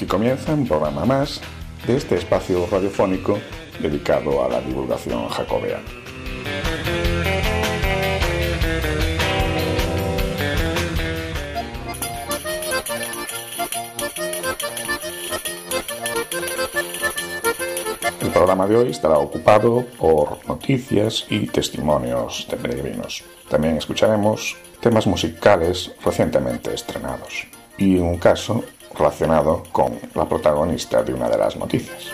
Aquí comienza un programa más de este espacio radiofónico dedicado a la divulgación jacobea. El programa de hoy estará ocupado por noticias y testimonios de peregrinos. También escucharemos temas musicales recientemente estrenados y un caso relacionado con la protagonista de una de las noticias.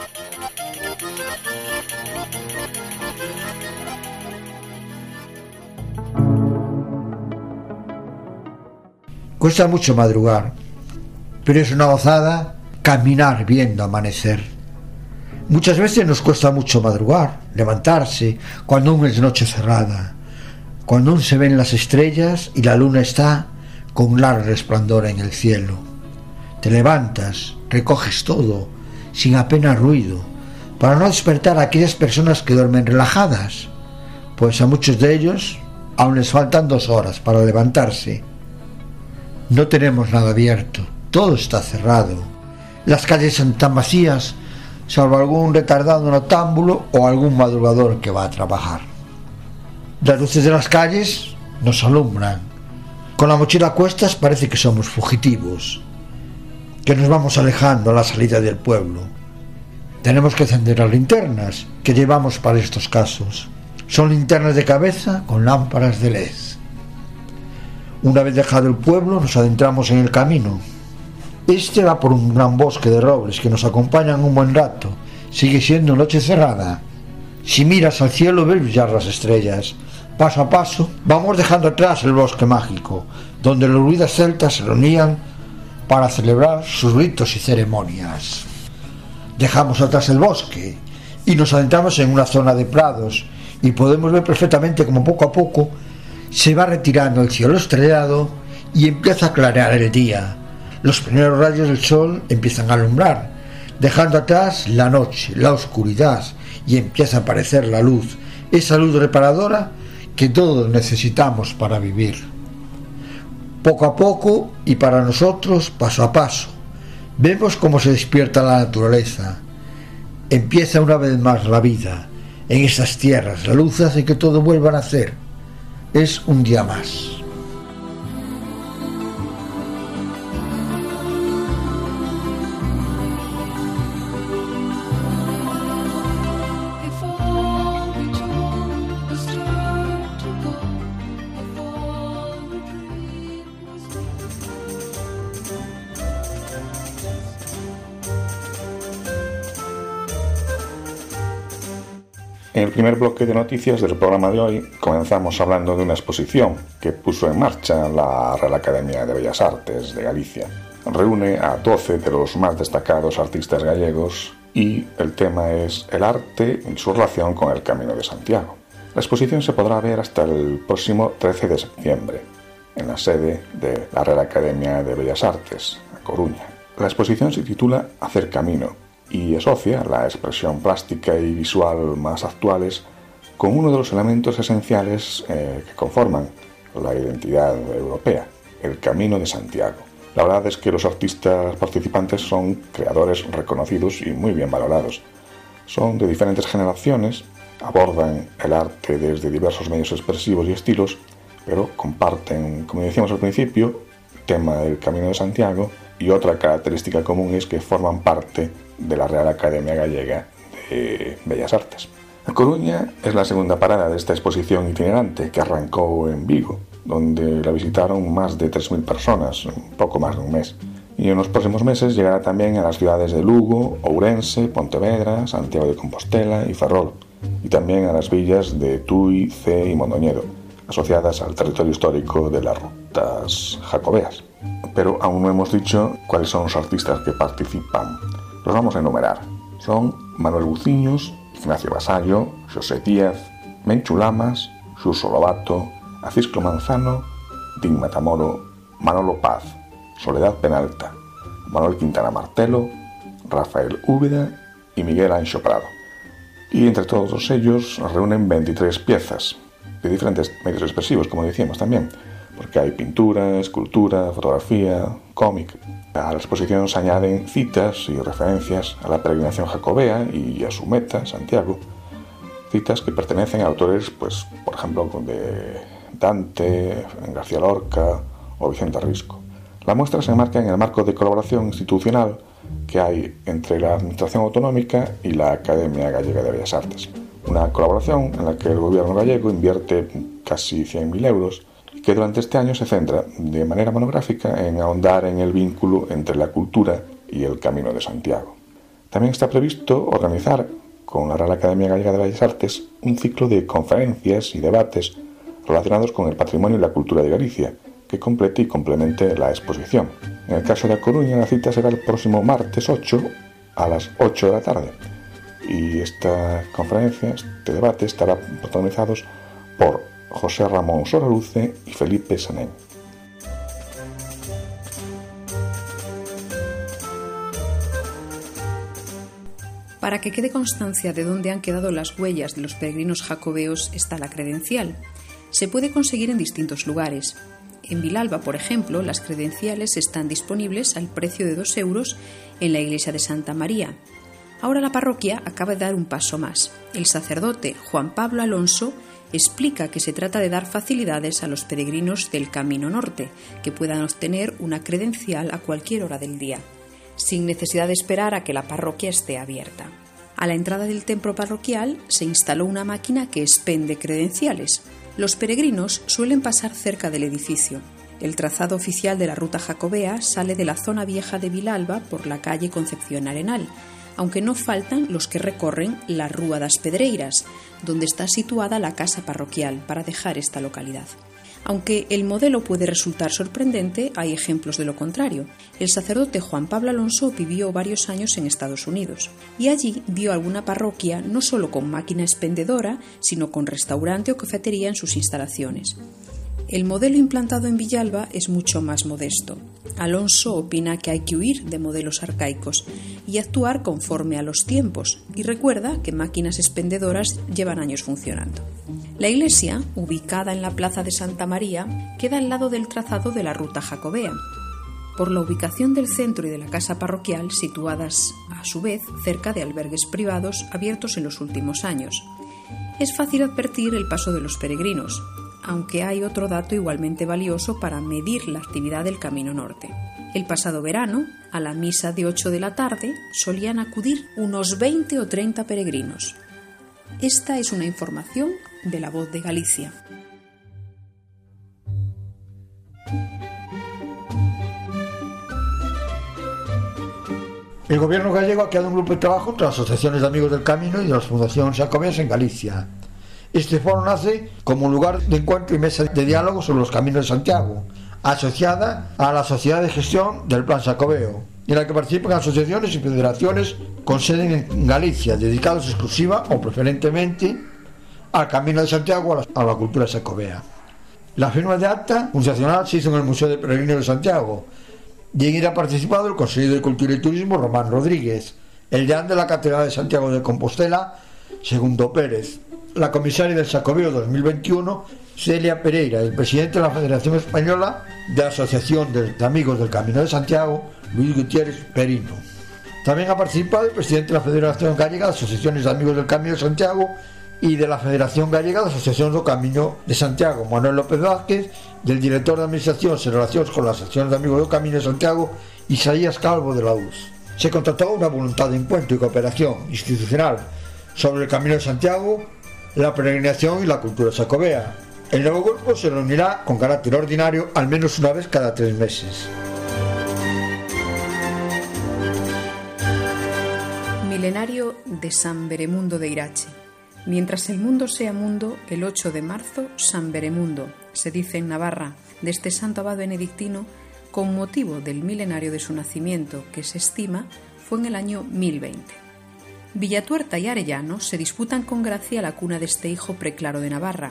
Cuesta mucho madrugar, pero es una gozada caminar viendo amanecer. Muchas veces nos cuesta mucho madrugar, levantarse, cuando aún es noche cerrada, cuando aún se ven las estrellas y la luna está con un largo resplandor en el cielo. Te levantas, recoges todo, sin apenas ruido, para no despertar a aquellas personas que duermen relajadas, pues a muchos de ellos aún les faltan dos horas para levantarse. No tenemos nada abierto, todo está cerrado. Las calles están vacías, salvo algún retardado notámbulo o algún madrugador que va a trabajar. Las luces de las calles nos alumbran, con la mochila a cuestas parece que somos fugitivos, que nos vamos alejando a la salida del pueblo. Tenemos que encender las linternas que llevamos para estos casos. Son linternas de cabeza con lámparas de LED. Una vez dejado el pueblo nos adentramos en el camino. Este va por un gran bosque de robles que nos acompañan un buen rato. Sigue siendo noche cerrada. Si miras al cielo ves brillar las estrellas Paso a paso vamos dejando atrás el bosque mágico, donde los ruidos celtas se reunían para celebrar sus ritos y ceremonias. Dejamos atrás el bosque y nos adentramos en una zona de prados y podemos ver perfectamente como poco a poco se va retirando el cielo estrellado y empieza a clarear el día. Los primeros rayos del sol empiezan a alumbrar, dejando atrás la noche, la oscuridad y empieza a aparecer la luz, esa luz reparadora que todos necesitamos para vivir. Poco a poco y para nosotros paso a paso, vemos cómo se despierta la naturaleza. Empieza una vez más la vida en estas tierras. La luz hace que todo vuelva a nacer. Es un día más. Primer bloque de noticias del programa de hoy comenzamos hablando de una exposición que puso en marcha la Real Academia de Bellas Artes de Galicia. Reúne a 12 de los más destacados artistas gallegos y el tema es el arte y su relación con el Camino de Santiago. La exposición se podrá ver hasta el próximo 13 de septiembre en la sede de la Real Academia de Bellas Artes, a Coruña. La exposición se titula Hacer Camino y asocia la expresión plástica y visual más actuales con uno de los elementos esenciales eh, que conforman la identidad europea, el Camino de Santiago. La verdad es que los artistas participantes son creadores reconocidos y muy bien valorados. Son de diferentes generaciones, abordan el arte desde diversos medios expresivos y estilos, pero comparten, como decíamos al principio, el tema del Camino de Santiago y otra característica común es que forman parte de la Real Academia Gallega de Bellas Artes. La Coruña es la segunda parada de esta exposición itinerante que arrancó en Vigo, donde la visitaron más de 3.000 personas, poco más de un mes. Y en los próximos meses llegará también a las ciudades de Lugo, Ourense, Pontevedra, Santiago de Compostela y Ferrol, y también a las villas de Tui, C y Mondoñedo, asociadas al territorio histórico de las rutas jacobeas. pero aún no hemos dicho cuáles son los artistas que participan. Los vamos a enumerar. Son Manuel Buciños, Ignacio Basallo, José Díaz, Menchu Lamas, Suso Lobato, Acisclo Manzano, Din Matamoro, Manolo Paz, Soledad Penalta, Manuel Quintana Martelo, Rafael Úbeda y Miguel Ancho Prado. Y entre todos ellos reúnen 23 piezas de diferentes medios expresivos, como decíamos también, porque hay pintura, escultura, fotografía, cómic. A la exposición se añaden citas y referencias a la peregrinación jacobea y a su meta, Santiago, citas que pertenecen a autores, pues, por ejemplo, de Dante, García Lorca o Vicente Risco. La muestra se enmarca en el marco de colaboración institucional que hay entre la Administración Autonómica y la Academia Gallega de Bellas Artes. Una colaboración en la que el gobierno gallego invierte casi 100.000 euros que durante este año se centra de manera monográfica en ahondar en el vínculo entre la cultura y el Camino de Santiago. También está previsto organizar con la Real Academia Gallega de Bellas Artes un ciclo de conferencias y debates relacionados con el patrimonio y la cultura de Galicia, que complete y complemente la exposición. En el caso de A Coruña, la cita será el próximo martes 8 a las 8 de la tarde. Y esta conferencia, este debate, estará protagonizados por José Ramón Soraluce y Felipe Sanén. Para que quede constancia de dónde han quedado las huellas de los peregrinos jacobeos está la credencial. Se puede conseguir en distintos lugares, en Vilalba, por ejemplo, las credenciales están disponibles al precio de 2 euros en la iglesia de Santa María. Ahora la parroquia acaba de dar un paso más. El sacerdote Juan Pablo Alonso explica que se trata de dar facilidades a los peregrinos del Camino Norte, que puedan obtener una credencial a cualquier hora del día, sin necesidad de esperar a que la parroquia esté abierta. A la entrada del templo parroquial se instaló una máquina que expende credenciales. Los peregrinos suelen pasar cerca del edificio. El trazado oficial de la ruta jacobea sale de la zona vieja de Vilalba por la calle Concepción Arenal, aunque no faltan los que recorren la Rúa das Pedreiras, donde está situada la casa parroquial para dejar esta localidad. Aunque el modelo puede resultar sorprendente, hay ejemplos de lo contrario. El sacerdote Juan Pablo Alonso vivió varios años en Estados Unidos y allí vio alguna parroquia no solo con máquina expendedora, sino con restaurante o cafetería en sus instalaciones. El modelo implantado en Villalba es mucho más modesto. Alonso opina que hay que huir de modelos arcaicos y actuar conforme a los tiempos y recuerda que máquinas expendedoras llevan años funcionando. La iglesia, ubicada en la plaza de Santa María, queda al lado del trazado de la ruta jacobea, por la ubicación del centro y de la casa parroquial, situadas a su vez cerca de albergues privados abiertos en los últimos años. Es fácil advertir el paso de los peregrinos, aunque hay otro dato igualmente valioso para medir la actividad del Camino Norte. El pasado verano, a la misa de 8 de la tarde, solían acudir unos 20 o 30 peregrinos. Esta es una información de la voz de Galicia. El gobierno gallego ha creado un grupo de trabajo entre las asociaciones de amigos del camino y de las fundaciones jacobeas en Galicia. Este foro nace como lugar de encuentro y mesa de diálogo sobre los caminos de Santiago, asociada a la Sociedad de Gestión del Plan Jacobeo, en la que participan asociaciones y federaciones con sede en Galicia, dedicados exclusiva o preferentemente al Camino de Santiago a la, cultura sacobea. La firma de acta fundacional se hizo en el Museo de Peregrinos de Santiago y en ella ha participado el consejero de Cultura y Turismo Román Rodríguez, el deán de la Catedral de Santiago de Compostela, Segundo Pérez, la comisaria del Sacobeo 2021, Celia Pereira, el presidente de la Federación Española de Asociación de Amigos del Camino de Santiago, Luis Gutiérrez Perino. También ha participado el presidente de la Federación Gallega de Asociaciones de Amigos del Camino de Santiago, y de la Federación Gallega de Asociación do Camino de Santiago, Manuel López Vázquez, del director de Administración en relación con las asociaciones de Amigos do Camino de Santiago, Isaías Calvo de la US. Se contrató una voluntad de encuentro y cooperación institucional sobre el Camino de Santiago, la peregrinación y la cultura sacobea. El nuevo grupo se reunirá con carácter ordinario al menos una vez cada tres meses. Milenario de San Beremundo de Irache. Mientras el mundo sea mundo, el 8 de marzo, San Beremundo, se dice en Navarra, de este santo abad benedictino, con motivo del milenario de su nacimiento, que se estima fue en el año 1020. Villatuerta y Arellano se disputan con gracia la cuna de este hijo preclaro de Navarra.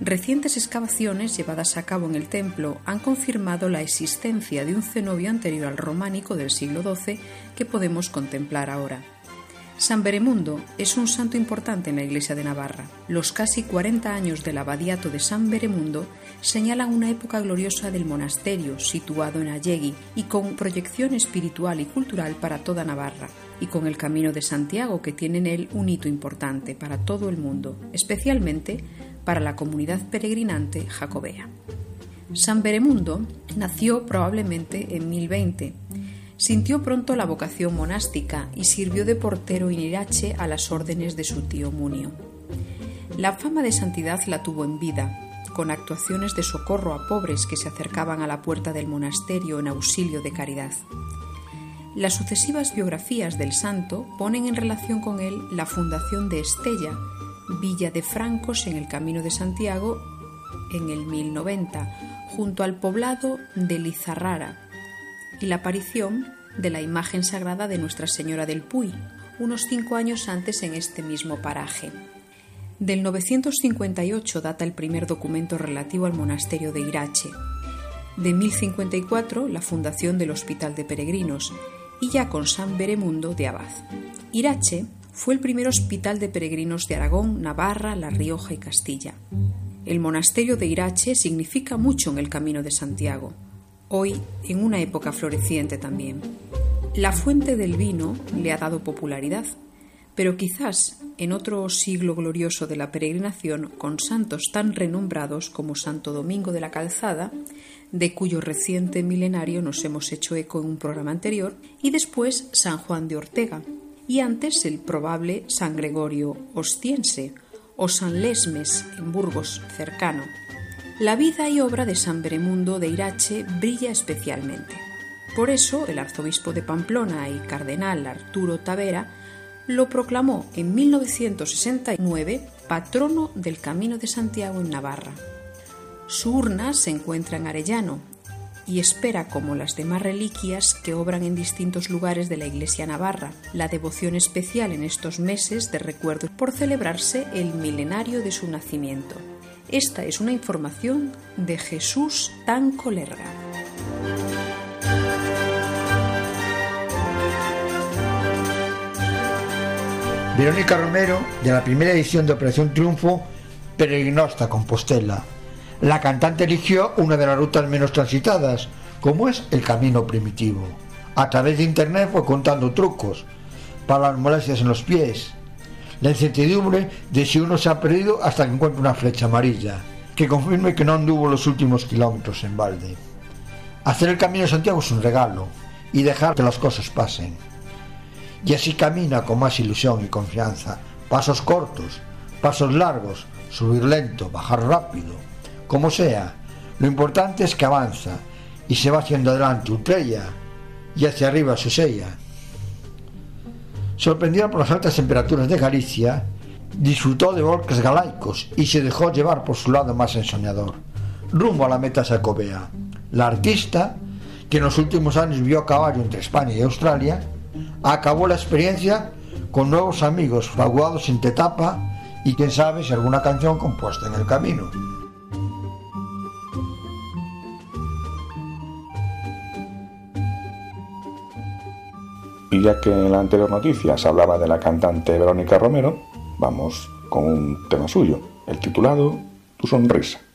Recientes excavaciones llevadas a cabo en el templo han confirmado la existencia de un cenobio anterior al románico del siglo XII que podemos contemplar ahora. San Beremundo es un santo importante en la Iglesia de Navarra. Los casi 40 años del abadiato de San Beremundo señalan una época gloriosa del monasterio situado en Allegui y con proyección espiritual y cultural para toda Navarra, y con el Camino de Santiago que tiene en él un hito importante para todo el mundo, especialmente para la comunidad peregrinante jacobea. San Beremundo nació probablemente en 1020 Sintió pronto la vocación monástica y sirvió de portero en Irache a las órdenes de su tío Munio. La fama de santidad la tuvo en vida, con actuaciones de socorro a pobres que se acercaban a la puerta del monasterio en auxilio de caridad. Las sucesivas biografías del santo ponen en relación con él la fundación de Estella, villa de francos en el Camino de Santiago, en el 1090, junto al poblado de Lizarrara, y la aparición de la imagen sagrada de Nuestra Señora del Puy, unos cinco años antes en este mismo paraje. Del 958 data el primer documento relativo al monasterio de Irache. De 1054 la fundación del Hospital de Peregrinos y ya con San Beremundo de Abad. Irache fue el primer hospital de peregrinos de Aragón, Navarra, La Rioja y Castilla. El monasterio de Irache significa mucho en el camino de Santiago hoy en una época floreciente también. La fuente del vino le ha dado popularidad, pero quizás en otro siglo glorioso de la peregrinación con santos tan renombrados como Santo Domingo de la Calzada, de cuyo reciente milenario nos hemos hecho eco en un programa anterior, y después San Juan de Ortega, y antes el probable San Gregorio Ostiense o San Lesmes en Burgos cercano, la vida y obra de San Beremundo de Irache brilla especialmente. Por eso el arzobispo de Pamplona y cardenal Arturo Tavera lo proclamó en 1969 patrono del Camino de Santiago en Navarra. Su urna se encuentra en Arellano y espera, como las demás reliquias que obran en distintos lugares de la Iglesia navarra, la devoción especial en estos meses de recuerdo por celebrarse el milenario de su nacimiento. Esta es una información de Jesús Tan Colerga. Verónica Romero, de la primera edición de Operación Triunfo, peregrinó hasta Compostela. La cantante eligió una de las rutas menos transitadas, como es el camino primitivo. A través de internet fue contando trucos para las molestias en los pies, la incertidumbre de si uno se ha perdido hasta que encuentre una flecha amarilla, que confirme que no anduvo los últimos kilómetros en balde. Hacer el camino de Santiago es un regalo y dejar que las cosas pasen. Y así camina con más ilusión y confianza, pasos cortos, pasos largos, subir lento, bajar rápido, como sea. Lo importante es que avanza y se va haciendo adelante Utrella y hacia arriba su sella. Sorprendido por las altas temperaturas de Galicia, disfrutó de volques galaicos y se dejó llevar por su lado más ensoñador, rumbo a la meta sacobea. La artista, que en los últimos años vio a caballo entre España y Australia, acabó la experiencia con nuevos amigos fraguados en Tetapa y quién sabe si alguna canción compuesta en el camino. Y ya que en la anterior noticia se hablaba de la cantante Verónica Romero, vamos con un tema suyo, el titulado Tu sonrisa.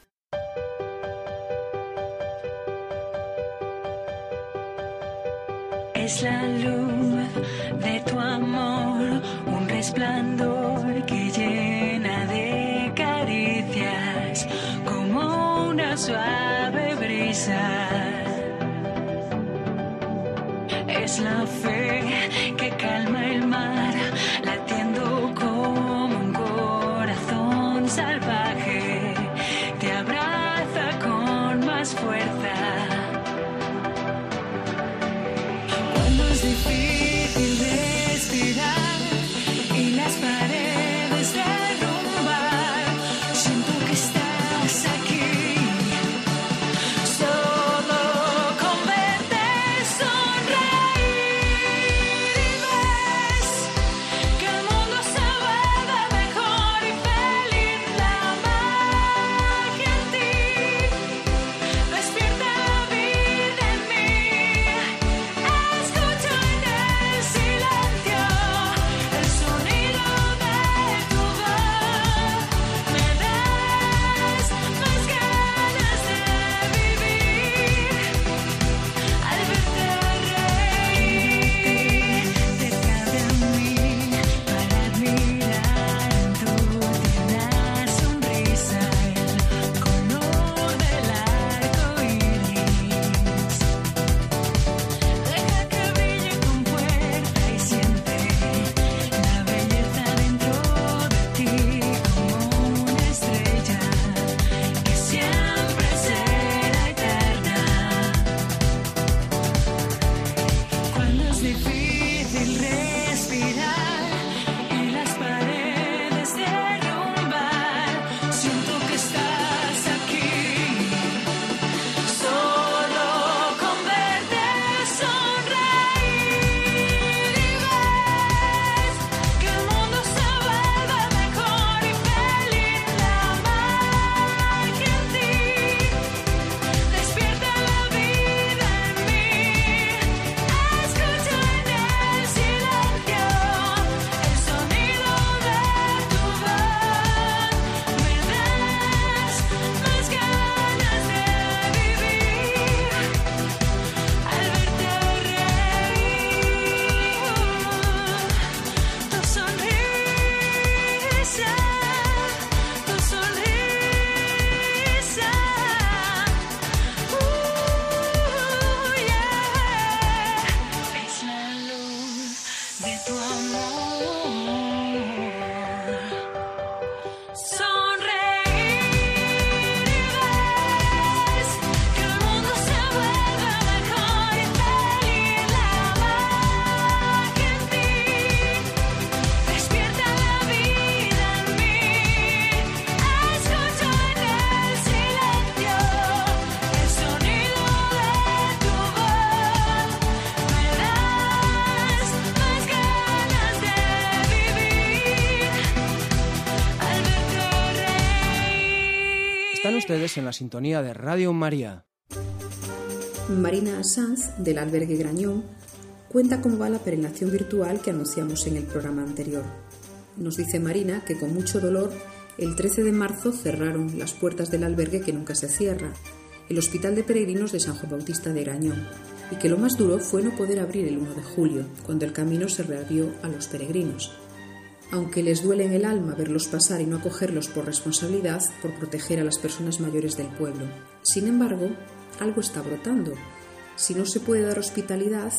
La sintonía de Radio María. Marina Sanz, del albergue Grañón, cuenta cómo va la peregrinación virtual que anunciamos en el programa anterior. Nos dice Marina que con mucho dolor el 13 de marzo cerraron las puertas del albergue que nunca se cierra, el Hospital de Peregrinos de San Juan Bautista de Grañón, y que lo más duro fue no poder abrir el 1 de julio, cuando el camino se reabrió a los peregrinos. Aunque les duele en el alma verlos pasar y no acogerlos por responsabilidad, por proteger a las personas mayores del pueblo. Sin embargo, algo está brotando. Si no se puede dar hospitalidad,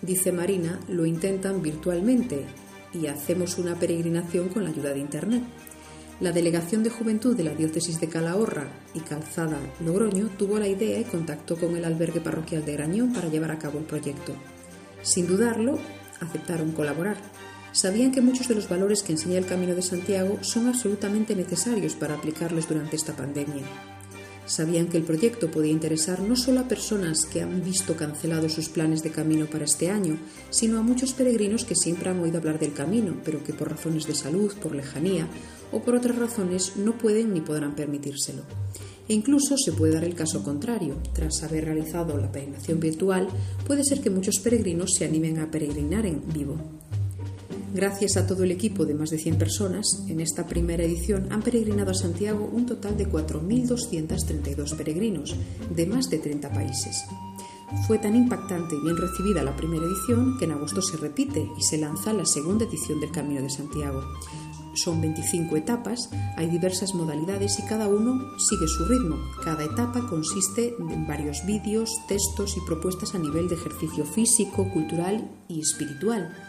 dice Marina, lo intentan virtualmente y hacemos una peregrinación con la ayuda de Internet. La Delegación de Juventud de la Diócesis de Calahorra y Calzada Logroño tuvo la idea y contactó con el albergue parroquial de Grañón para llevar a cabo el proyecto. Sin dudarlo, aceptaron colaborar. Sabían que muchos de los valores que enseña el Camino de Santiago son absolutamente necesarios para aplicarlos durante esta pandemia. Sabían que el proyecto podía interesar no solo a personas que han visto cancelados sus planes de camino para este año, sino a muchos peregrinos que siempre han oído hablar del camino, pero que por razones de salud, por lejanía o por otras razones no pueden ni podrán permitírselo. E incluso se puede dar el caso contrario. Tras haber realizado la peregrinación virtual, puede ser que muchos peregrinos se animen a peregrinar en vivo. Gracias a todo el equipo de más de 100 personas, en esta primera edición han peregrinado a Santiago un total de 4.232 peregrinos de más de 30 países. Fue tan impactante y bien recibida la primera edición que en agosto se repite y se lanza la segunda edición del Camino de Santiago. Son 25 etapas, hay diversas modalidades y cada uno sigue su ritmo. Cada etapa consiste en varios vídeos, textos y propuestas a nivel de ejercicio físico, cultural y espiritual.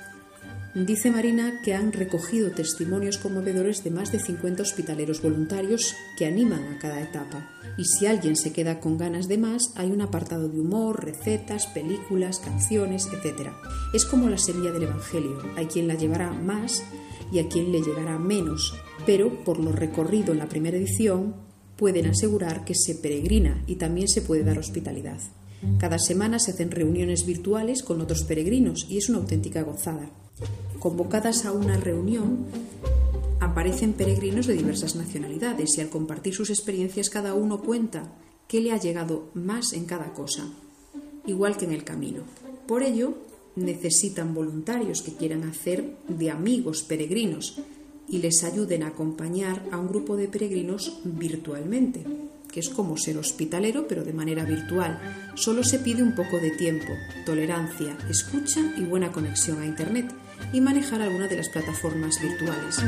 Dice Marina que han recogido testimonios conmovedores de más de 50 hospitaleros voluntarios que animan a cada etapa. Y si alguien se queda con ganas de más, hay un apartado de humor, recetas, películas, canciones, etc. Es como la semilla del Evangelio. Hay quien la llevará más y a quien le llegará menos, pero por lo recorrido en la primera edición pueden asegurar que se peregrina y también se puede dar hospitalidad. Cada semana se hacen reuniones virtuales con otros peregrinos y es una auténtica gozada. Convocadas a una reunión, aparecen peregrinos de diversas nacionalidades y al compartir sus experiencias cada uno cuenta qué le ha llegado más en cada cosa, igual que en el camino. Por ello, necesitan voluntarios que quieran hacer de amigos peregrinos y les ayuden a acompañar a un grupo de peregrinos virtualmente, que es como ser hospitalero pero de manera virtual. Solo se pide un poco de tiempo, tolerancia, escucha y buena conexión a Internet y manejar alguna de las plataformas virtuales.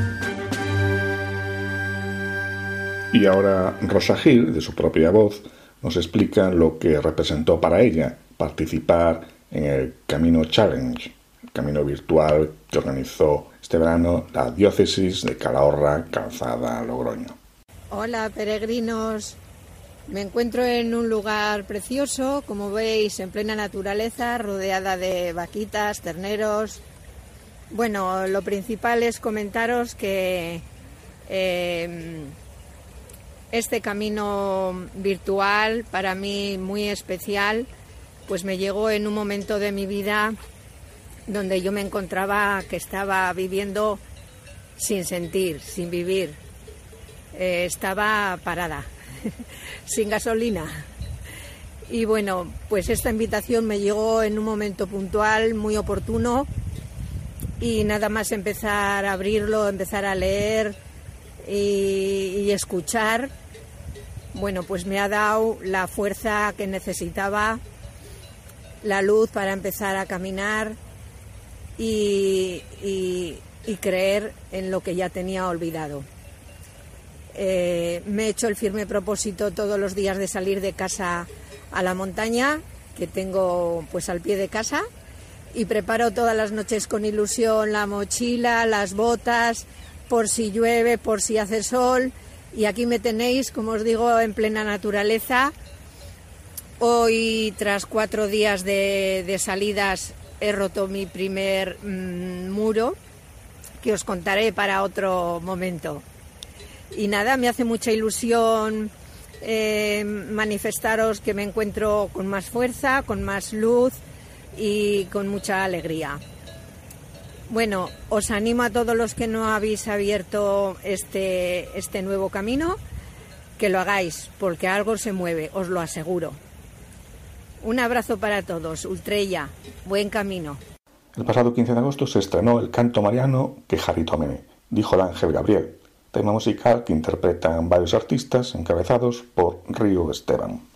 Y ahora Rosa Gil, de su propia voz, nos explica lo que representó para ella participar en el Camino Challenge, el camino virtual que organizó este verano la diócesis de Calahorra, Calzada, Logroño. Hola peregrinos, me encuentro en un lugar precioso, como veis, en plena naturaleza, rodeada de vaquitas, terneros, bueno, lo principal es comentaros que eh, este camino virtual, para mí muy especial, pues me llegó en un momento de mi vida donde yo me encontraba que estaba viviendo sin sentir, sin vivir. Eh, estaba parada, sin gasolina. Y bueno, pues esta invitación me llegó en un momento puntual, muy oportuno, y nada más empezar a abrirlo, empezar a leer y, escuchar, bueno, pues me ha dado la fuerza que necesitaba, la luz para empezar a caminar y, creer en lo que ya tenía olvidado. Eh, me he hecho el firme propósito todos los días de salir de casa a la montaña, que tengo pues al pie de casa, y preparo todas las noches con ilusión la mochila, las botas, por si llueve, por si hace sol. Y aquí me tenéis, como os digo, en plena naturaleza. Hoy, tras cuatro días de, salidas, he roto mi primer mm, muro, que os contaré para otro momento. Y nada, me hace mucha ilusión eh, manifestaros que me encuentro con más fuerza, con más luz, y con mucha alegría. Bueno, os animo a todos los que no habéis abierto este, este nuevo camino, que lo hagáis, porque algo se mueve, os lo aseguro. Un abrazo para todos, Ultrella, buen camino. El pasado 15 de agosto se estrenó el canto mariano Que Jarito Mene, dijo el ángel Gabriel, tema musical que interpretan varios artistas encabezados por Río Esteban.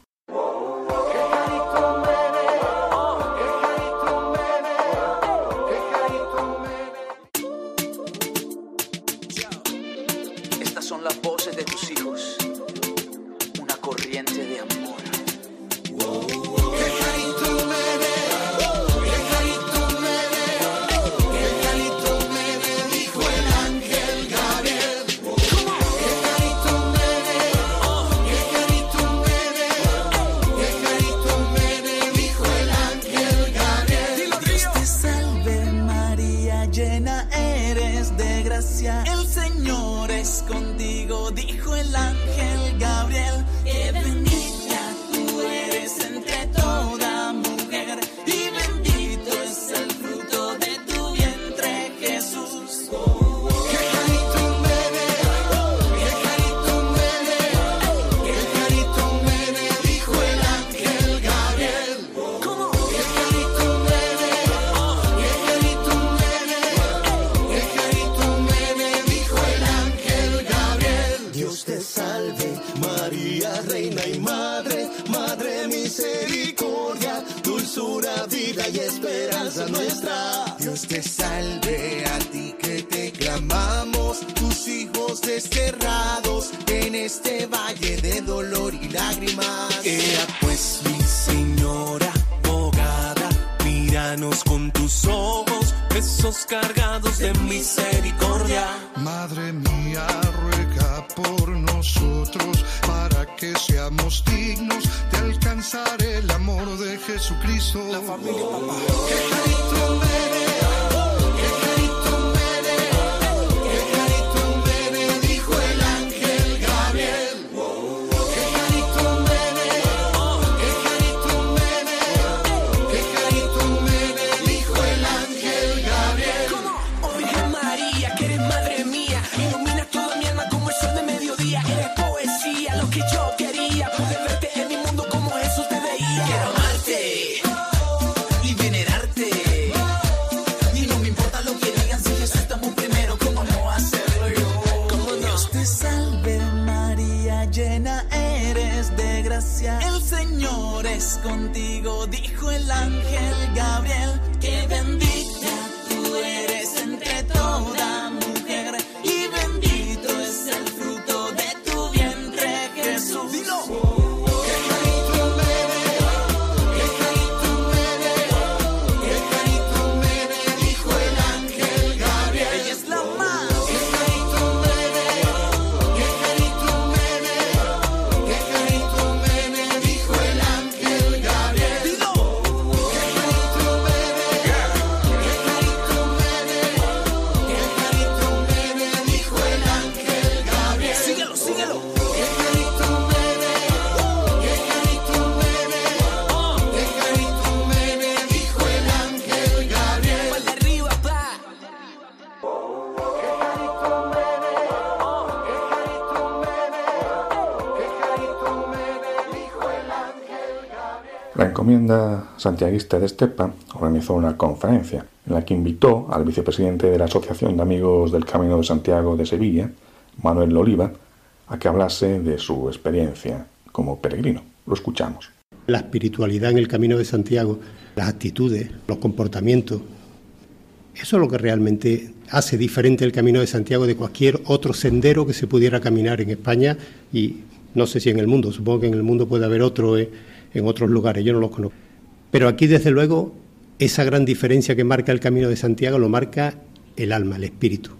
Señor es contigo, dijo el ángel Gabriel. Que bendita tú eres entre toda La encomienda santiaguista de Estepa organizó una conferencia en la que invitó al vicepresidente de la Asociación de Amigos del Camino de Santiago de Sevilla, Manuel Oliva, a que hablase de su experiencia como peregrino. Lo escuchamos. La espiritualidad en el camino de Santiago, las actitudes, los comportamientos, eso es lo que realmente hace diferente el camino de Santiago de cualquier otro sendero que se pudiera caminar en España y no sé si en el mundo, supongo que en el mundo puede haber otro eh, en otros lugares, yo no los conozco. Pero aquí, desde luego, esa gran diferencia que marca el camino de Santiago lo marca el alma, el espíritu.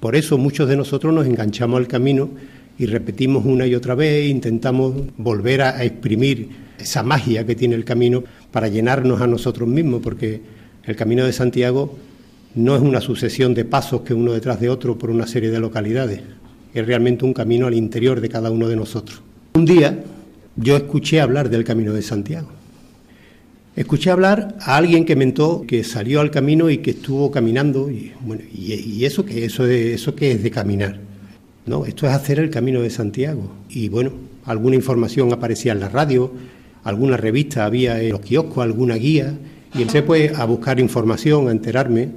Por eso muchos de nosotros nos enganchamos al camino y repetimos una y otra vez, intentamos volver a, exprimir esa magia que tiene el camino para llenarnos a nosotros mismos, porque el camino de Santiago no es una sucesión de pasos que uno detrás de otro por una serie de localidades, es realmente un camino al interior de cada uno de nosotros. Un día yo escuché hablar del camino de Santiago. Escuché hablar a alguien que mentó, que salió al camino y que estuvo caminando, y bueno, y, eso que eso, de, eso que es de caminar. No, esto es hacer el camino de Santiago. Y bueno, alguna información aparecía en la radio, alguna revista había en los kioscos, alguna guía, y empecé pues a buscar información, a enterarme.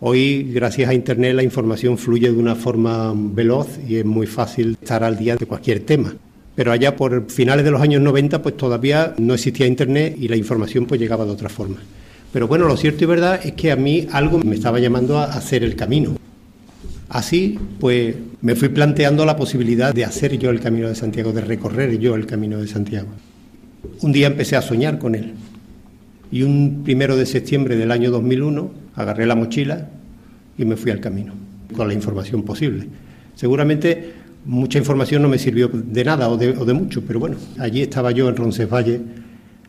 Hoy, gracias a Internet, la información fluye de una forma veloz y es muy fácil estar al día de cualquier tema. Pero allá por finales de los años 90, pues todavía no existía Internet y la información pues llegaba de otra forma. Pero bueno, lo cierto y verdad es que a mí algo me estaba llamando a hacer el camino. Así, pues me fui planteando la posibilidad de hacer yo el Camino de Santiago, de recorrer yo el Camino de Santiago. Un día empecé a soñar con él. Y un primero de septiembre del año 2001 agarré la mochila y me fui al camino, con la información posible. Seguramente mucha información no me sirvió de nada o de, mucho, pero bueno, allí estaba yo en Roncesvalles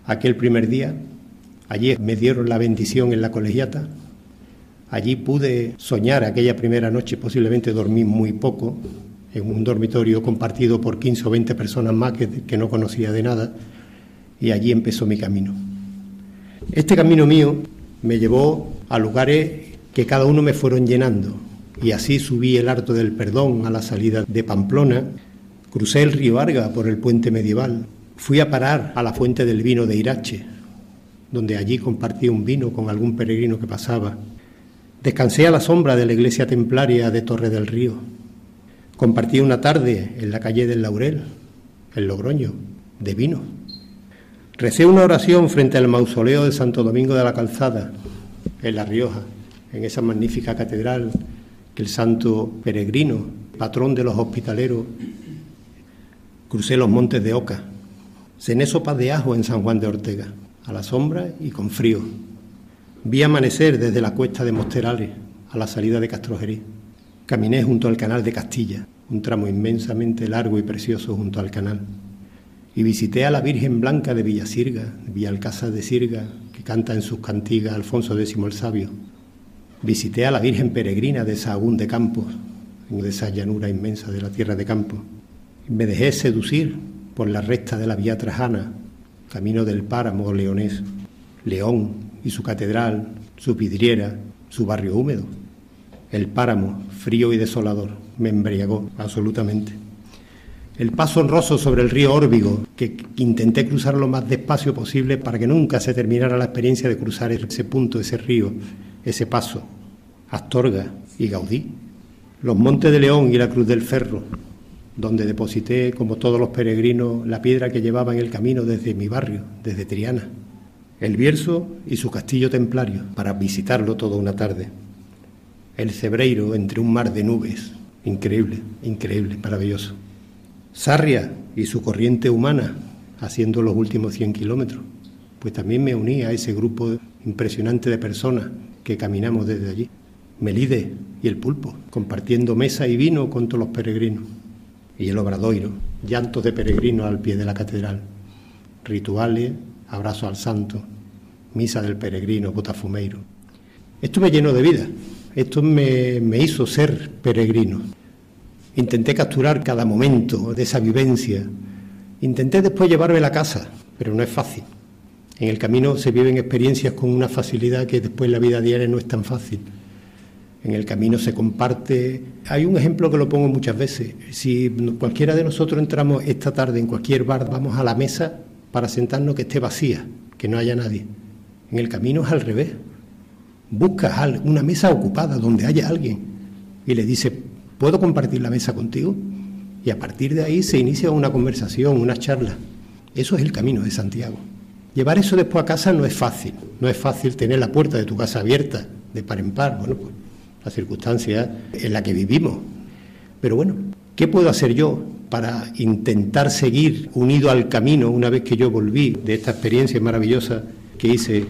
aquel primer día, allí me dieron la bendición en la colegiata, allí pude soñar aquella primera noche, posiblemente dormí muy poco, en un dormitorio compartido por 15 o 20 personas más que no conocía de nada, y allí empezó mi camino. Este camino mío me llevó a lugares que cada uno me fueron llenando y así subí el Arto del Perdón a la salida de Pamplona, crucé el río Arga por el puente medieval, fui a parar a la fuente del vino de Irache, donde allí compartí un vino con algún peregrino que pasaba. Descansé a la sombra de la iglesia templaria de Torre del Río. Compartí una tarde en la calle del Laurel, en Logroño, de vino. Recé una oración frente al mausoleo de Santo Domingo de la Calzada, en La Rioja, en esa magnífica catedral el santo peregrino, patrón de los hospitaleros, crucé los montes de Oca, cené sopa de ajo en San Juan de Ortega, a la sombra y con frío. Vi amanecer desde la cuesta de Mosterales a la salida de Castrojerí. Caminé junto al canal de Castilla, un tramo inmensamente largo y precioso junto al canal y visité a la Virgen Blanca de Villasirga, Villalcázar de Sirga, que canta en sus cantigas Alfonso X el Sabio. Visité a la Virgen Peregrina de Sahagún de Campos, en esa llanura inmensa de la tierra de Campos. Me dejé seducir por la recta de la Vía Trajana, camino del páramo leonés, León y su catedral, su vidriera, su barrio húmedo. El páramo, frío y desolador, me embriagó absolutamente el paso honroso sobre el río Órbigo, que intenté cruzar lo más despacio posible para que nunca se terminara la experiencia de cruzar ese punto, ese río, ese paso. Astorga y Gaudí. Los Montes de León y la Cruz del Ferro, donde deposité, como todos los peregrinos, la piedra que llevaba en el camino desde mi barrio, desde Triana. El Bierzo y su castillo templario, para visitarlo toda una tarde. El Cebreiro entre un mar de nubes. Increíble, increíble, maravilloso. Sarria y su corriente humana haciendo los últimos 100 kilómetros. Pues también me uní a ese grupo impresionante de personas que caminamos desde allí. Melide y el pulpo, compartiendo mesa y vino con todos los peregrinos. Y el obradoiro, llantos de peregrinos al pie de la catedral. Rituales, abrazo al santo, misa del peregrino, botafumeiro. Esto me llenó de vida, esto me, me hizo ser peregrino. Intenté capturar cada momento de esa vivencia. Intenté después llevarme a la casa, pero no es fácil. En el camino se viven experiencias con una facilidad que después en la vida diaria no es tan fácil. En el camino se comparte. Hay un ejemplo que lo pongo muchas veces. Si cualquiera de nosotros entramos esta tarde en cualquier bar, vamos a la mesa para sentarnos que esté vacía, que no haya nadie. En el camino es al revés. Buscas una mesa ocupada donde haya alguien y le dices, ¿Puedo compartir la mesa contigo? Y a partir de ahí se inicia una conversación, una charla. Eso es el camino de Santiago. Llevar eso después a casa no es fácil. No es fácil tener la puerta de tu casa abierta de par en par. Bueno, pues la circunstancia en la que vivimos. Pero bueno, ¿qué puedo hacer yo para intentar seguir unido al camino una vez que yo volví de esta experiencia maravillosa que hice,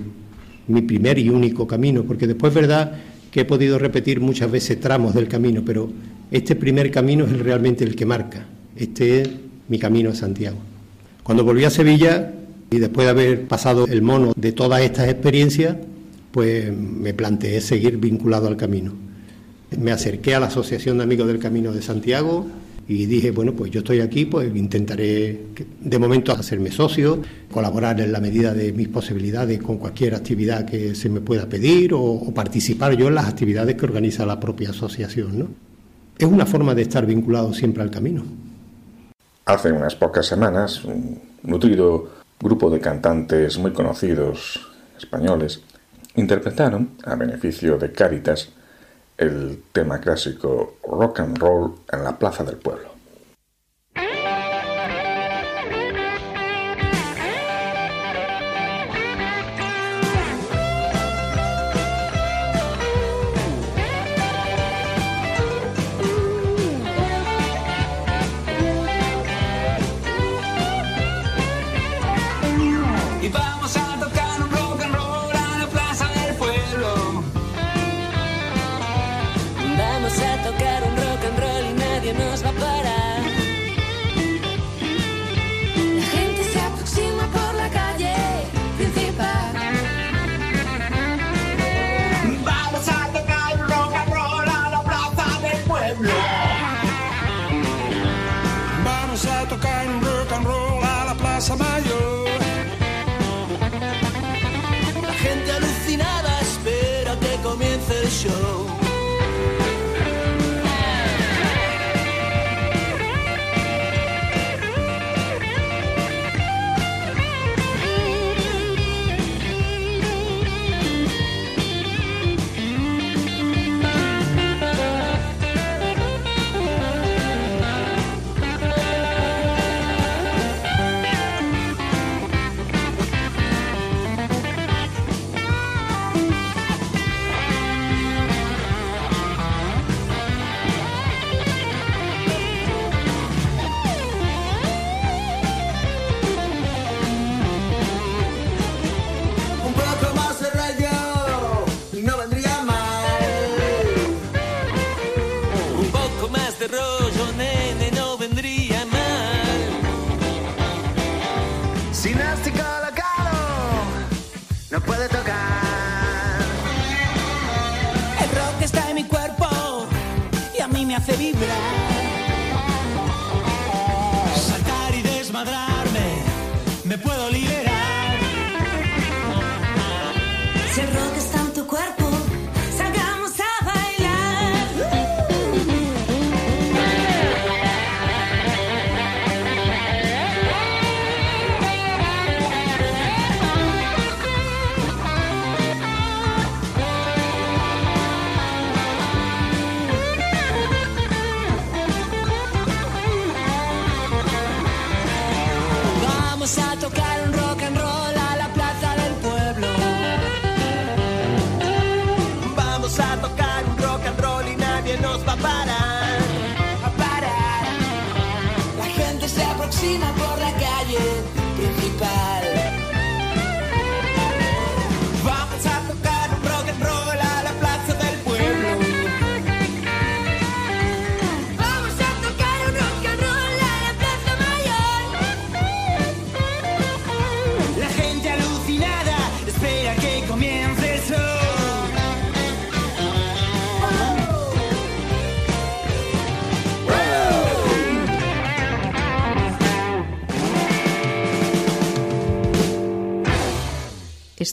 mi primer y único camino? Porque después, verdad, que he podido repetir muchas veces tramos del camino, pero este primer camino es realmente el que marca. Este es mi camino a Santiago. Cuando volví a Sevilla y después de haber pasado el mono de todas estas experiencias, pues me planteé seguir vinculado al camino. Me acerqué a la Asociación de Amigos del Camino de Santiago y dije, bueno, pues yo estoy aquí, pues intentaré de momento hacerme socio, colaborar en la medida de mis posibilidades con cualquier actividad que se me pueda pedir o, participar yo en las actividades que organiza la propia asociación, ¿no? es una forma de estar vinculado siempre al camino. Hace unas pocas semanas, nutrido grupo de cantantes muy conocidos españoles interpretaron, a beneficio de Cáritas, el tema clásico rock and roll en la Plaza del Pueblo.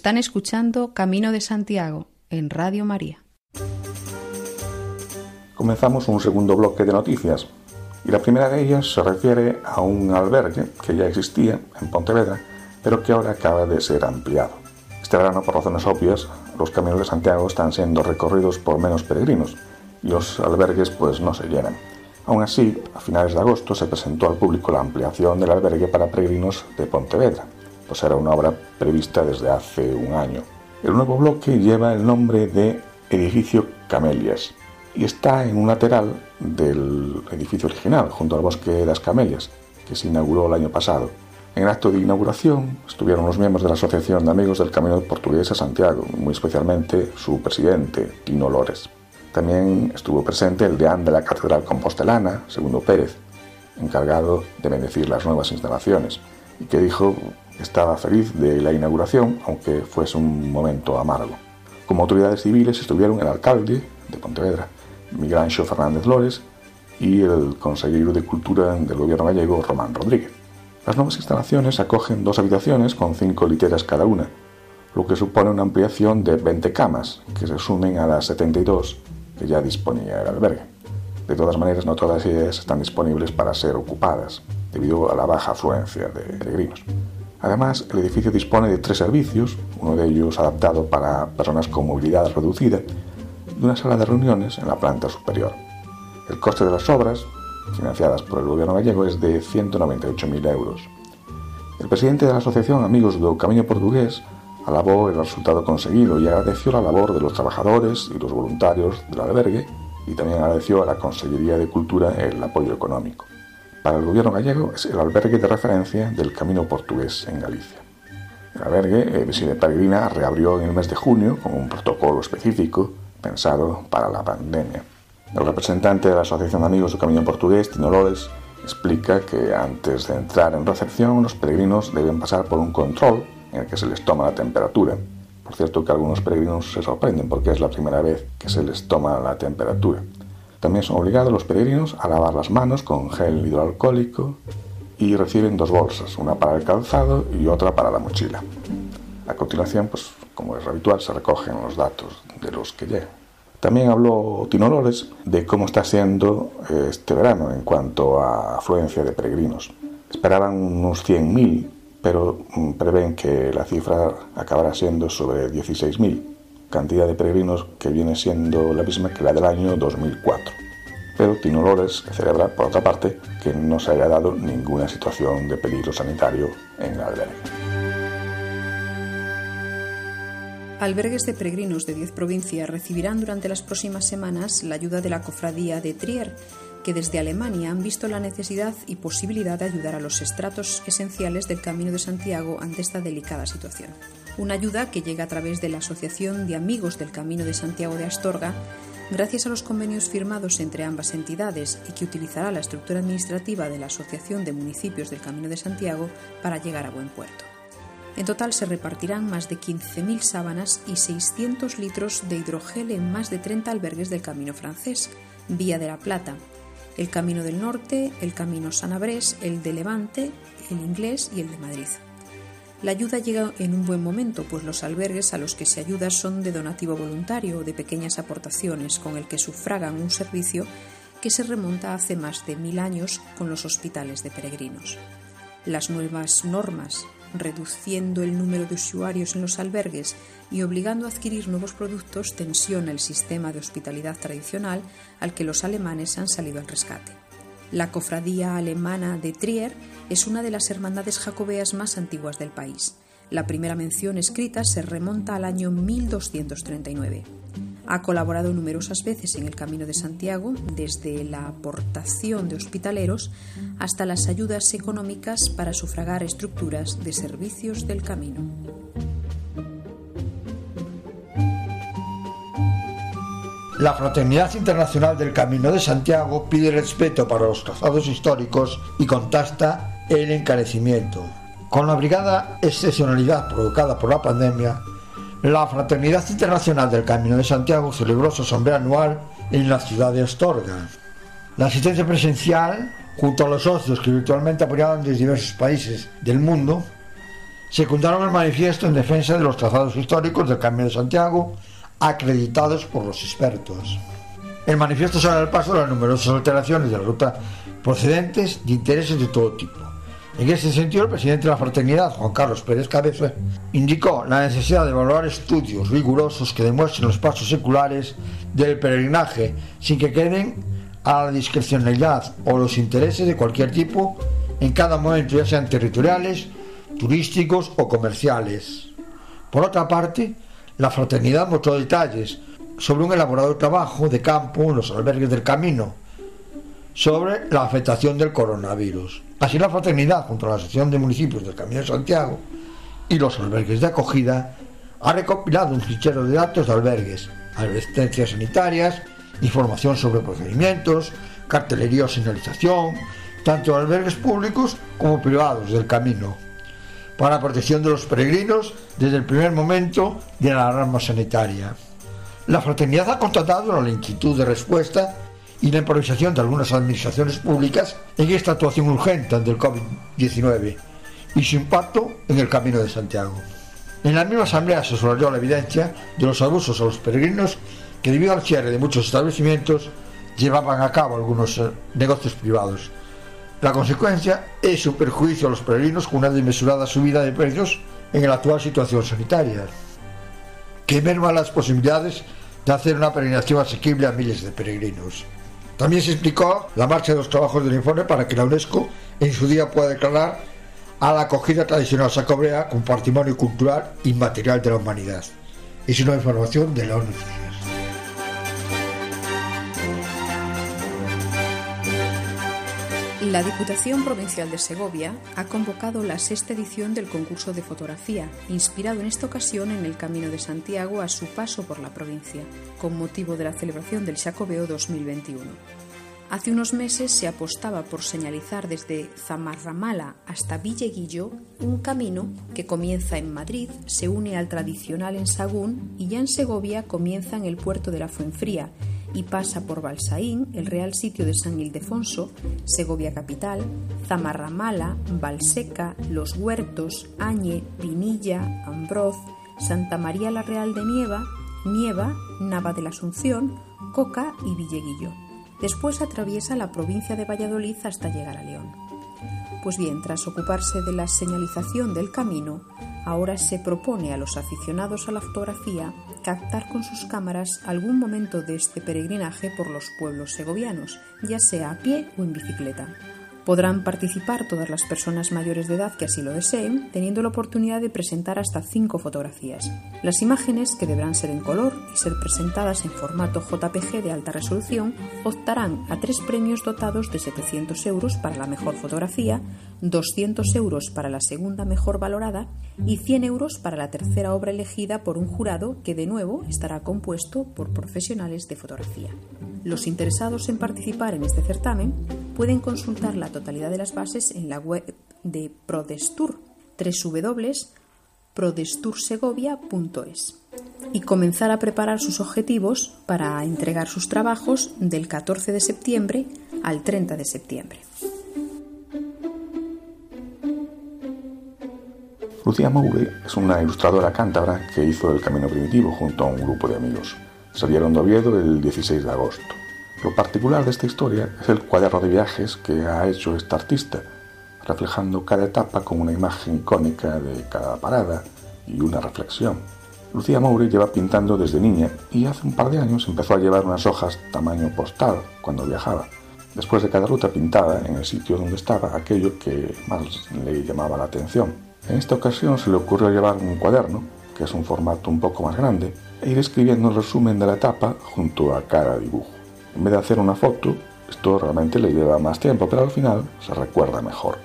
Están escuchando Camino de Santiago en Radio María. Comenzamos un segundo bloque de noticias y la primera de ellas se refiere a un albergue que ya existía en Pontevedra, pero que ahora acaba de ser ampliado. Este verano, por razones obvias, los caminos de Santiago están siendo recorridos por menos peregrinos y los albergues pues no se llenan. Aún así, a finales de agosto se presentó al público la ampliación del albergue para peregrinos de Pontevedra, pues era una obra prevista desde hace un año. El nuevo bloque lleva el nombre de Edificio Camelias y está en un lateral del edificio original, junto al Bosque de las Camelias, que se inauguró el año pasado. En el acto de inauguración estuvieron los miembros de la Asociación de Amigos del Camino Portugués a Santiago, muy especialmente su presidente, Tino Lores. También estuvo presente el deán de la Catedral Compostelana, Segundo Pérez, encargado de bendecir las nuevas instalaciones, y que dijo estaba feliz de la inauguración, aunque fuese un momento amargo. Como autoridades civiles estuvieron el alcalde de Pontevedra, Miguel Anxo Fernández Lores, y el consejero de Cultura del gobierno gallego, Román Rodríguez. Las nuevas instalaciones acogen dos habitaciones con cinco literas cada una, lo que supone una ampliación de 20 camas, que se sumen a las 72 que ya disponía el albergue. De todas maneras, no todas ellas están disponibles para ser ocupadas, debido a la baja afluencia de peregrinos. Además, el edificio dispone de tres servicios, uno de ellos adaptado para personas con movilidad reducida, y una sala de reuniones en la planta superior. El coste de las obras, financiadas por el gobierno gallego, es de 198.000 euros. El presidente de la Asociación Amigos do Camino Portugués alabó el resultado conseguido y agradeció la labor de los trabajadores y los voluntarios del albergue y también agradeció a la Consellería de Cultura el apoyo económico. Para el gobierno gallego es el albergue de referencia del Camino Portugués en Galicia. El albergue eh, Visita Peregrina reabrió en el mes de junio con un protocolo específico pensado para la pandemia. El representante de la Asociación de Amigos del Camino Portugués, Tino Lores, explica que antes de entrar en recepción los peregrinos deben pasar por un control en el que se les toma la temperatura. Por cierto que algunos peregrinos se sorprenden porque es la primera vez que se les toma la temperatura. También son obligados los peregrinos a lavar las manos con gel hidroalcohólico y reciben dos bolsas, una para el calzado y otra para la mochila. A continuación, pues como es habitual, se recogen los datos de los que llegan. También habló Tino Lores de cómo está siendo eh, este verano en cuanto a afluencia de peregrinos. Esperaban unos 100.000, pero mm, prevén que la cifra acabará siendo sobre 16.000, cantidad de peregrinos que viene siendo la misma que la del año 2004. Pero Tino Lores celebra, por otra parte, que no se haya dado ninguna situación de peligro sanitario en el albergue. Albergues de peregrinos de 10 provincias recibirán durante las próximas semanas la ayuda de la cofradía de Trier, que desde Alemania han visto la necesidad y posibilidad de ayudar a los estratos esenciales del Camino de Santiago ante esta delicada situación. Una ayuda que llega a través de la Asociación de Amigos del Camino de Santiago de Astorga, gracias a los convenios firmados entre ambas entidades y que utilizará la estructura administrativa de la Asociación de Municipios del Camino de Santiago para llegar a buen puerto. En total se repartirán más de 15.000 sábanas y 600 litros de hidrogel en más de 30 albergues del Camino francés, Vía de la Plata, el Camino del Norte, el Camino Sanabrés, el de Levante, el Inglés y el de Madrid. La ayuda llega en un buen momento, pues los albergues a los que se ayuda son de donativo voluntario o de pequeñas aportaciones con el que sufragan un servicio que se remonta hace más de mil años con los hospitales de peregrinos. Las nuevas normas reduciendo el número de usuarios en los albergues y obligando a adquirir nuevos productos, tensiona el sistema de hospitalidad tradicional al que los alemanes han salido al rescate. La cofradía alemana de Trier es una de las hermandades jacobeas más antiguas del país. La primera mención escrita se remonta al año 1239. Ha colaborado numerosas veces en el Camino de Santiago, desde la aportación de hospitaleros hasta las ayudas económicas para sufragar estructuras de servicios del camino. La Fraternidad Internacional del Camino de Santiago pide respeto para los trazados históricos y contasta el encarecimiento. Con la brigada excepcionalidad provocada por la pandemia, la Fraternidad Internacional del Camino de Santiago celebró su asamblea anual en la ciudad de Astorga. La asistencia presencial, junto a los socios que virtualmente apoyaban desde diversos países del mundo, secundaron el manifiesto en defensa de los trazados históricos del Camino de Santiago, acreditados por los expertos. El manifiesto sale al paso de las numerosas alteraciones de la ruta procedentes de intereses de todo tipo en ese sentido, el presidente de la fraternidad, Juan Carlos Pérez Cabeza, indicó la necesidad de evaluar estudios rigurosos que demuestren los pasos seculares del peregrinaje sin que queden a la discrecionalidad o los intereses de cualquier tipo en cada momento, ya sean territoriales, turísticos o comerciales. Por otra parte, la fraternidad mostró detalles sobre un elaborado trabajo de campo en los albergues del camino sobre la afectación del coronavirus. Así la fraternidad, junto a la Asociación de Municipios del Camino de Santiago y los albergues de acogida, ha recopilado un fichero de datos de albergues, advertencias sanitarias, información sobre procedimientos, cartelería o señalización, tanto de albergues públicos como privados del camino, para la protección de los peregrinos desde el primer momento de la alarma sanitaria. La fraternidad ha constatado la lentitud de respuesta y la improvisación de algunas administraciones públicas en esta actuación urgente ante el COVID-19 y su impacto en el Camino de Santiago. En la misma asamblea se subrayó la evidencia de los abusos a los peregrinos que debido al cierre de muchos establecimientos llevaban a cabo algunos eh, negocios privados. La consecuencia es un perjuicio a los peregrinos con una desmesurada subida de precios en la actual situación sanitaria, que merma las posibilidades de hacer una peregrinación asequible a miles de peregrinos. También se explicó la marcha de los trabajos del informe para que la UNESCO en su día pueda declarar a la acogida tradicional sacobrea como patrimonio cultural inmaterial de la humanidad. Es una información de la ONU. La Diputación Provincial de Segovia ha convocado la sexta edición del concurso de fotografía, inspirado en esta ocasión en el Camino de Santiago a su paso por la provincia, con motivo de la celebración del Xacobeo 2021. Hace unos meses se apostaba por señalizar desde Zamarramala hasta Villeguillo un camino que comienza en Madrid, se une al tradicional en Sagún y ya en Segovia comienza en el puerto de la Fuenfría y pasa por Balsaín, el Real Sitio de San Ildefonso, Segovia Capital, Zamarramala, Valseca, Los Huertos, Añe, Pinilla, Ambroz, Santa María la Real de Nieva, Nieva, Nava de la Asunción, Coca y Villeguillo. Después atraviesa la provincia de Valladolid hasta llegar a León. Pues bien, tras ocuparse de la señalización del camino, ahora se propone a los aficionados a la fotografía captar con sus cámaras algún momento de este peregrinaje por los pueblos segovianos, ya sea a pie o en bicicleta. Podrán participar todas las personas mayores de edad que así lo deseen, teniendo la oportunidad de presentar hasta cinco fotografías. Las imágenes, que deberán ser en color y ser presentadas en formato JPG de alta resolución, optarán a tres premios dotados de 700 euros para la mejor fotografía, 200 euros para la segunda mejor valorada y 100 euros para la tercera obra elegida por un jurado que de nuevo estará compuesto por profesionales de fotografía. Los interesados en participar en este certamen pueden consultar la totalidad de las bases en la web de Prodestur, www.prodestursegovia.es y comenzar a preparar sus objetivos para entregar sus trabajos del 14 de septiembre al 30 de septiembre. Lucía Moure es una ilustradora cántabra que hizo el Camino Primitivo junto a un grupo de amigos. Salieron de Oviedo el 16 de agosto. Lo particular de esta historia es el cuaderno de viajes que ha hecho esta artista, reflejando cada etapa con una imagen icónica de cada parada y una reflexión. Lucía Moure lleva pintando desde niña y hace un par de años empezó a llevar unas hojas tamaño postal cuando viajaba. Después de cada ruta pintada en el sitio donde estaba aquello que más le llamaba la atención. En esta ocasión se le ocurrió llevar un cuaderno, que es un formato un poco más grande, e ir escribiendo el resumen de la etapa junto a cada dibujo. En vez de hacer una foto, esto realmente le lleva más tiempo, pero al final se recuerda mejor.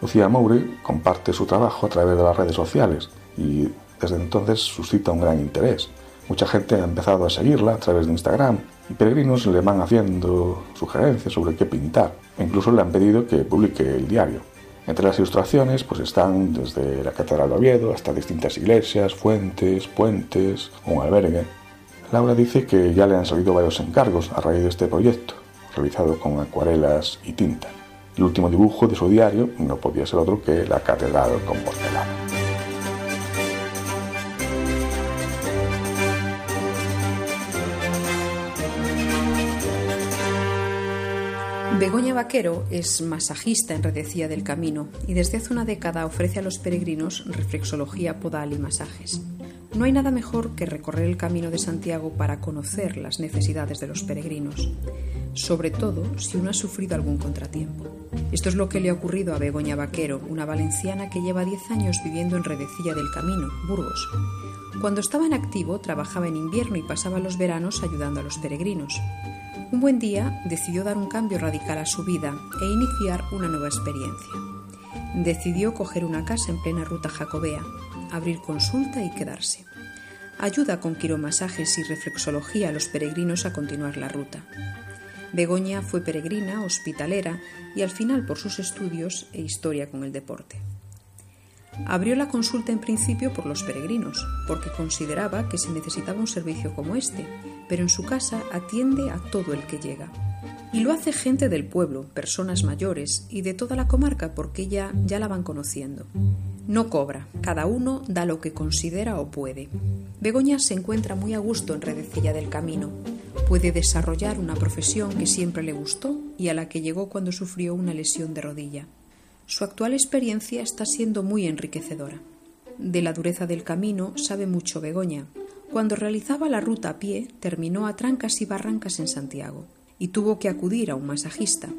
Lucía Moure comparte su trabajo a través de las redes sociales y desde entonces suscita un gran interés. Mucha gente ha empezado a seguirla a través de Instagram y peregrinos le van haciendo sugerencias sobre qué pintar. E incluso le han pedido que publique el diario. Entre las ilustraciones pues están desde la Catedral de Oviedo hasta distintas iglesias, fuentes, puentes, un albergue. Laura dice que ya le han salido varios encargos a raíz de este proyecto, realizado con acuarelas y tinta. El último dibujo de su diario no podía ser otro que la Catedral con. Begoña Vaquero es masajista en Redecía del Camino y desde hace una década ofrece a los peregrinos reflexología podal y masajes. No hay nada mejor que recorrer el camino de Santiago para conocer las necesidades de los peregrinos, sobre todo si uno ha sufrido algún contratiempo. Esto es lo que le ha ocurrido a Begoña Vaquero, una valenciana que lleva 10 años viviendo en Redecilla del Camino, Burgos. Cuando estaba en activo, trabajaba en invierno y pasaba los veranos ayudando a los peregrinos. Un buen día decidió dar un cambio radical a su vida e iniciar una nueva experiencia. Decidió coger una casa en plena ruta jacobea, abrir consulta y quedarse. Ayuda con quiromasajes y reflexología a los peregrinos a continuar la ruta. Begoña fue peregrina, hospitalera y al final por sus estudios e historia con el deporte. Abrió la consulta en principio por los peregrinos, porque consideraba que se necesitaba un servicio como este, pero en su casa atiende a todo el que llega. Y lo hace gente del pueblo, personas mayores y de toda la comarca, porque ya, ya la van conociendo. No cobra, cada uno da lo que considera o puede. Begoña se encuentra muy a gusto en Redecilla del Camino, Puede desarrollar una profesión que siempre le gustó y a la que llegó cuando sufrió una lesión de rodilla. Su actual experiencia está siendo muy enriquecedora. De la dureza del camino sabe mucho Begoña. Cuando realizaba la ruta a pie, terminó a trancas y barrancas en Santiago y tuvo que acudir a un masajista.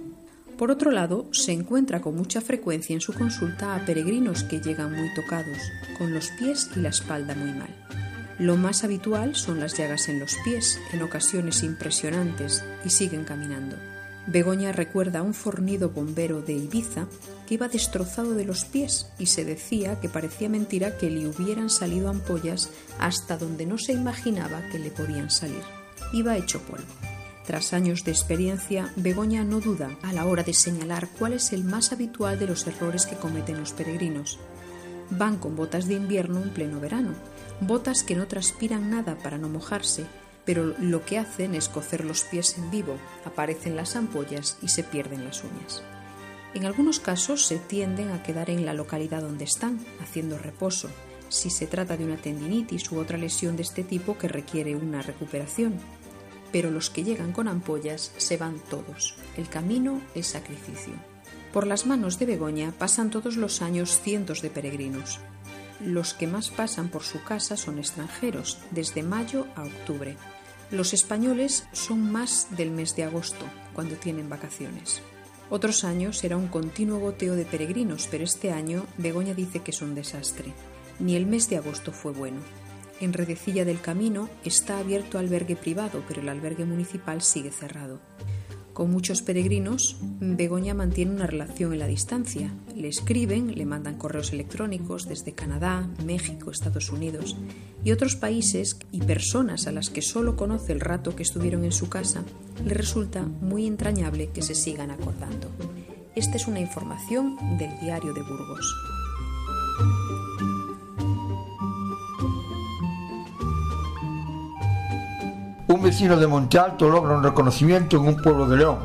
Por otro lado, se encuentra con mucha frecuencia en su consulta a peregrinos que llegan muy tocados, con los pies y la espalda muy mal. Lo más habitual son las llagas en los pies, en ocasiones impresionantes, y siguen caminando. Begoña recuerda a un fornido bombero de Ibiza iba destrozado de los pies y se decía que parecía mentira que le hubieran salido ampollas hasta donde no se imaginaba que le podían salir. Iba hecho polvo. Tras años de experiencia, Begoña no duda a la hora de señalar cuál es el más habitual de los errores que cometen los peregrinos. Van con botas de invierno en pleno verano, botas que no transpiran nada para no mojarse, pero lo que hacen es cocer los pies en vivo, aparecen las ampollas y se pierden las uñas. En algunos casos se tienden a quedar en la localidad donde están, haciendo reposo, si se trata de una tendinitis u otra lesión de este tipo que requiere una recuperación pero los que llegan con ampollas se van todos. El camino es sacrificio. Por las manos de Begoña pasan todos los años cientos de peregrinos. Los que más pasan por su casa son extranjeros, desde mayo a octubre. Los españoles son más del mes de agosto, cuando tienen vacaciones. Otros años era un continuo goteo de peregrinos, pero este año Begoña dice que es un desastre. Ni el mes de agosto fue bueno. En Redecilla del Camino está abierto albergue privado, pero el albergue municipal sigue cerrado. Con muchos peregrinos, Begoña mantiene una relación en la distancia. Le escriben, le mandan correos electrónicos desde Canadá, México, Estados Unidos y otros países y personas a las que solo conoce el rato que estuvieron en su casa, le resulta muy entrañable que se sigan acordando. Esta es una información del diario de Burgos. Un vecino de Monte Alto logra un reconocimiento en un pueblo de León,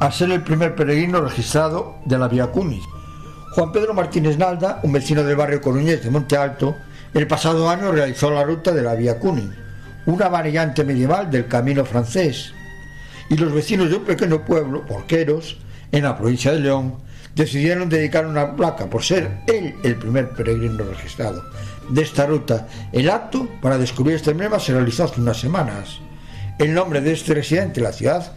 al ser el primer peregrino registrado de la Vía Cunis. Juan Pedro Martínez Nalda, un vecino del barrio coruñés de Monte Alto, el pasado año realizó la ruta de la Vía Cunis, una variante medieval del camino francés. Y los vecinos de un pequeño pueblo, Porqueros, en la provincia de León, decidieron dedicar una placa por ser él el primer peregrino registrado de esta ruta. El acto para descubrir este emblema se realizó hace unas semanas el nombre de este residente de la ciudad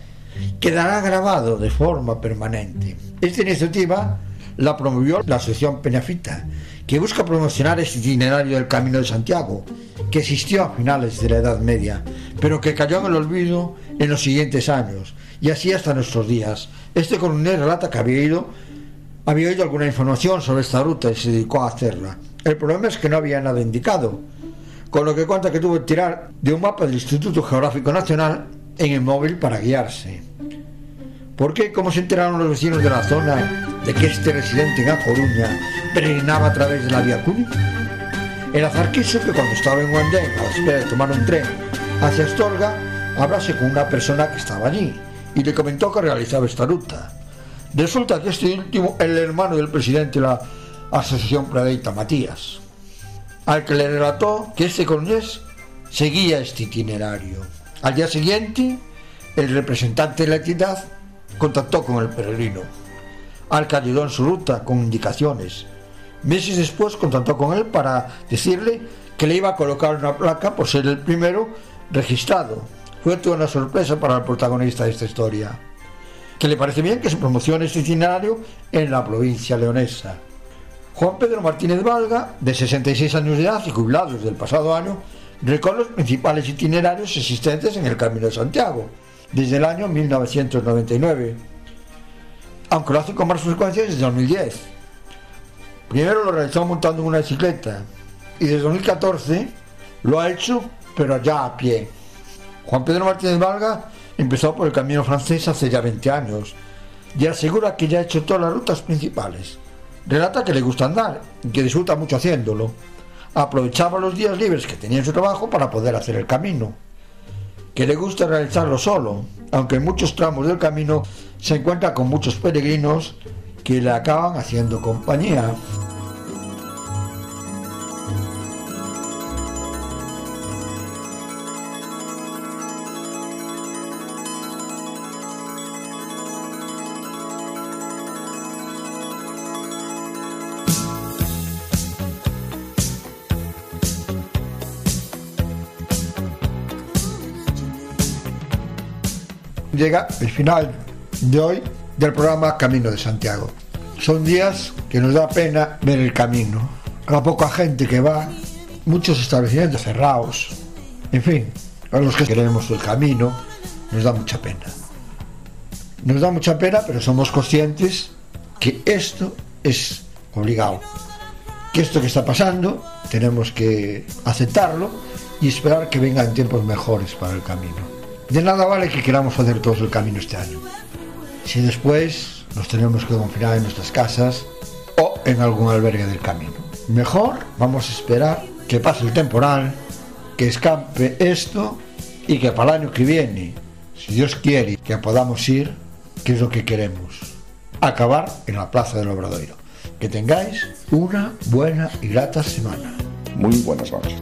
quedará grabado de forma permanente. Esta iniciativa la promovió la Asociación Peñafita, que busca promocionar este itinerario del Camino de Santiago, que existió a finales de la Edad Media, pero que cayó en el olvido en los siguientes años, y así hasta nuestros días. Este coronel relata que había ido, había oído alguna información sobre esta ruta y se dedicó a hacerla. El problema es que no había nada indicado, con lo que cuenta que tuvo que tirar de un mapa del Instituto Geográfico Nacional en el móvil para guiarse. ¿Por qué? ¿Cómo se enteraron los vecinos de la zona de que este residente en A Coruña peregrinaba a través de la vía Cuni? El azar quiso que cuando estaba en Guandén a la espera de tomar un tren hacia Astorga, hablase con una persona que estaba allí y le comentó que realizaba esta ruta. Resulta que este último el hermano del presidente de la Asociación Pradeita, Matías al que le relató que este coronés seguía este itinerario. Al día siguiente, el representante de la entidad contactó con el peregrino, al que ayudó en su ruta con indicaciones. Meses después contactó con él para decirle que le iba a colocar una placa por ser el primero registrado. Fue toda una sorpresa para el protagonista de esta historia. Que le parece bien que se promocione este itinerario en la provincia leonesa. Juan Pedro Martínez Valga, de 66 años de edad y jubilado desde el pasado año, recorre los principales itinerarios existentes en el Camino de Santiago, desde el año 1999, aunque lo hace con más frecuencia desde 2010. Primero lo realizó montando una bicicleta y desde 2014 lo ha hecho, pero ya a pie. Juan Pedro Martínez Valga empezó por el camino francés hace ya 20 años y asegura que ya ha hecho todas las rutas principales Relata que le gusta andar y que disfruta mucho haciéndolo. Aprovechaba los días libres que tenía en su trabajo para poder hacer el camino. Que le gusta realizarlo solo, aunque en muchos tramos del camino se encuentra con muchos peregrinos que le acaban haciendo compañía. Llega el final de hoy del programa Camino de Santiago. Son días que nos da pena ver el camino. La poca gente que va, muchos establecimientos cerrados. En fin, a los que queremos el camino, nos da mucha pena. Nos da mucha pena, pero somos conscientes que esto es obligado. Que esto que está pasando tenemos que aceptarlo y esperar que vengan tiempos mejores para el camino. De nada vale que queramos hacer todo el camino este año. Si después nos tenemos que confinar en nuestras casas o en algún albergue del camino. Mejor vamos a esperar que pase el temporal, que escape esto y que para el año que viene, si Dios quiere que podamos ir, que es lo que queremos, acabar en la Plaza del Obradoiro. Que tengáis una buena y grata semana. Muy buenas noches.